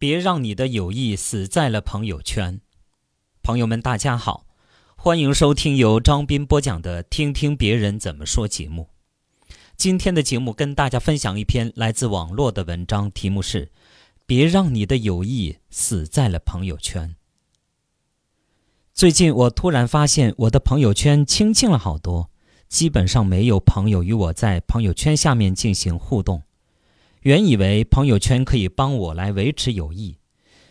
别让你的友谊死在了朋友圈。朋友们，大家好，欢迎收听由张斌播讲的《听听别人怎么说》节目。今天的节目跟大家分享一篇来自网络的文章，题目是“别让你的友谊死在了朋友圈”。最近我突然发现，我的朋友圈清静了好多，基本上没有朋友与我在朋友圈下面进行互动。原以为朋友圈可以帮我来维持友谊，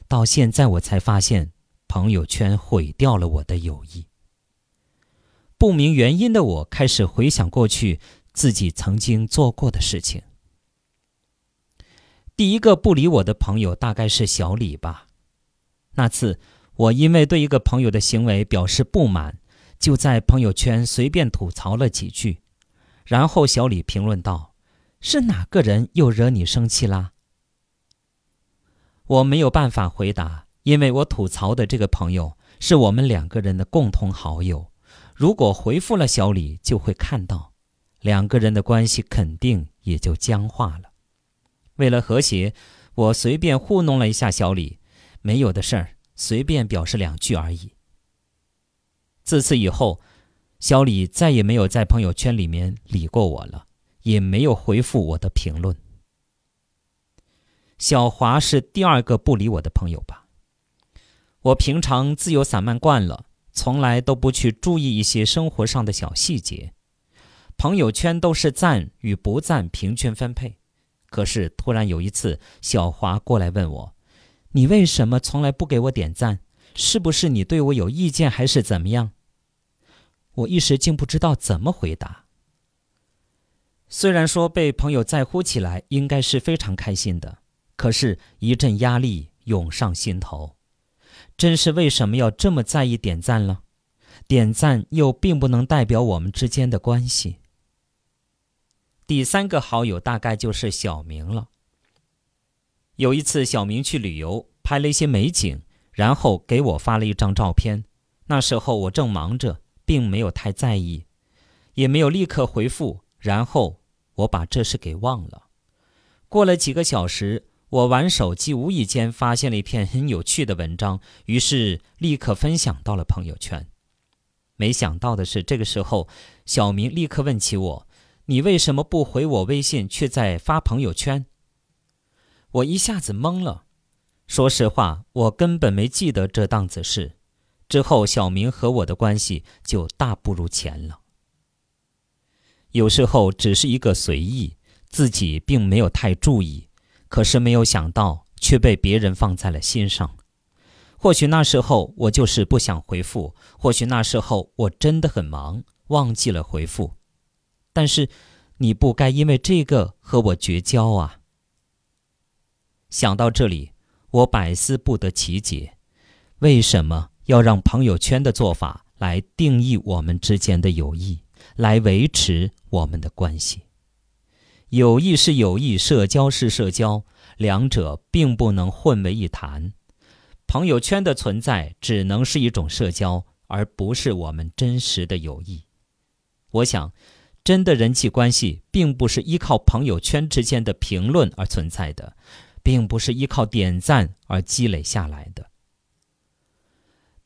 到现在我才发现，朋友圈毁掉了我的友谊。不明原因的我开始回想过去自己曾经做过的事情。第一个不理我的朋友大概是小李吧。那次我因为对一个朋友的行为表示不满，就在朋友圈随便吐槽了几句，然后小李评论道。是哪个人又惹你生气啦？我没有办法回答，因为我吐槽的这个朋友是我们两个人的共同好友。如果回复了小李，就会看到，两个人的关系肯定也就僵化了。为了和谐，我随便糊弄了一下小李，没有的事儿，随便表示两句而已。自此以后，小李再也没有在朋友圈里面理过我了。也没有回复我的评论。小华是第二个不理我的朋友吧？我平常自由散漫惯了，从来都不去注意一些生活上的小细节。朋友圈都是赞与不赞平均分配。可是突然有一次，小华过来问我：“你为什么从来不给我点赞？是不是你对我有意见，还是怎么样？”我一时竟不知道怎么回答。虽然说被朋友在乎起来应该是非常开心的，可是，一阵压力涌上心头。真是为什么要这么在意点赞了？点赞又并不能代表我们之间的关系。第三个好友大概就是小明了。有一次，小明去旅游，拍了一些美景，然后给我发了一张照片。那时候我正忙着，并没有太在意，也没有立刻回复。然后我把这事给忘了。过了几个小时，我玩手机，无意间发现了一篇很有趣的文章，于是立刻分享到了朋友圈。没想到的是，这个时候小明立刻问起我：“你为什么不回我微信，却在发朋友圈？”我一下子懵了。说实话，我根本没记得这档子事。之后，小明和我的关系就大不如前了。有时候只是一个随意，自己并没有太注意，可是没有想到却被别人放在了心上。或许那时候我就是不想回复，或许那时候我真的很忙，忘记了回复。但是，你不该因为这个和我绝交啊！想到这里，我百思不得其解：为什么要让朋友圈的做法来定义我们之间的友谊？来维持我们的关系，友谊是友谊，社交是社交，两者并不能混为一谈。朋友圈的存在只能是一种社交，而不是我们真实的友谊。我想，真的人际关系并不是依靠朋友圈之间的评论而存在的，并不是依靠点赞而积累下来的。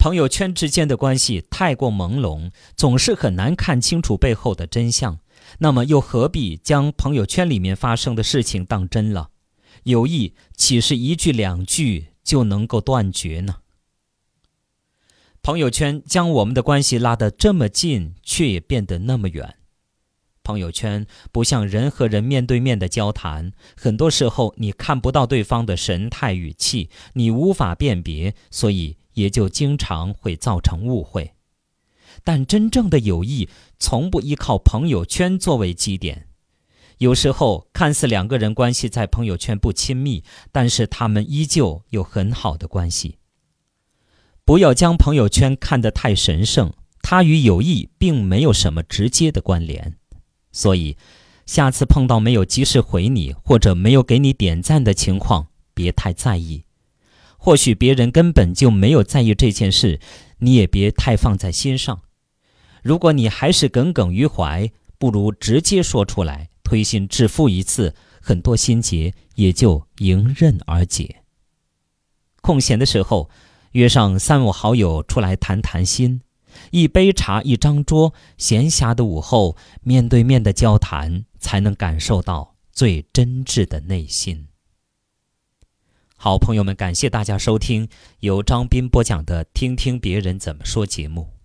朋友圈之间的关系太过朦胧，总是很难看清楚背后的真相。那么，又何必将朋友圈里面发生的事情当真了？友谊岂是一句两句就能够断绝呢？朋友圈将我们的关系拉得这么近，却也变得那么远。朋友圈不像人和人面对面的交谈，很多时候你看不到对方的神态语气，你无法辨别，所以。也就经常会造成误会，但真正的友谊从不依靠朋友圈作为基点。有时候看似两个人关系在朋友圈不亲密，但是他们依旧有很好的关系。不要将朋友圈看得太神圣，它与友谊并没有什么直接的关联。所以，下次碰到没有及时回你或者没有给你点赞的情况，别太在意。或许别人根本就没有在意这件事，你也别太放在心上。如果你还是耿耿于怀，不如直接说出来，推心置腹一次，很多心结也就迎刃而解。空闲的时候，约上三五好友出来谈谈心，一杯茶，一张桌，闲暇的午后，面对面的交谈，才能感受到最真挚的内心。好朋友们，感谢大家收听由张斌播讲的《听听别人怎么说》节目。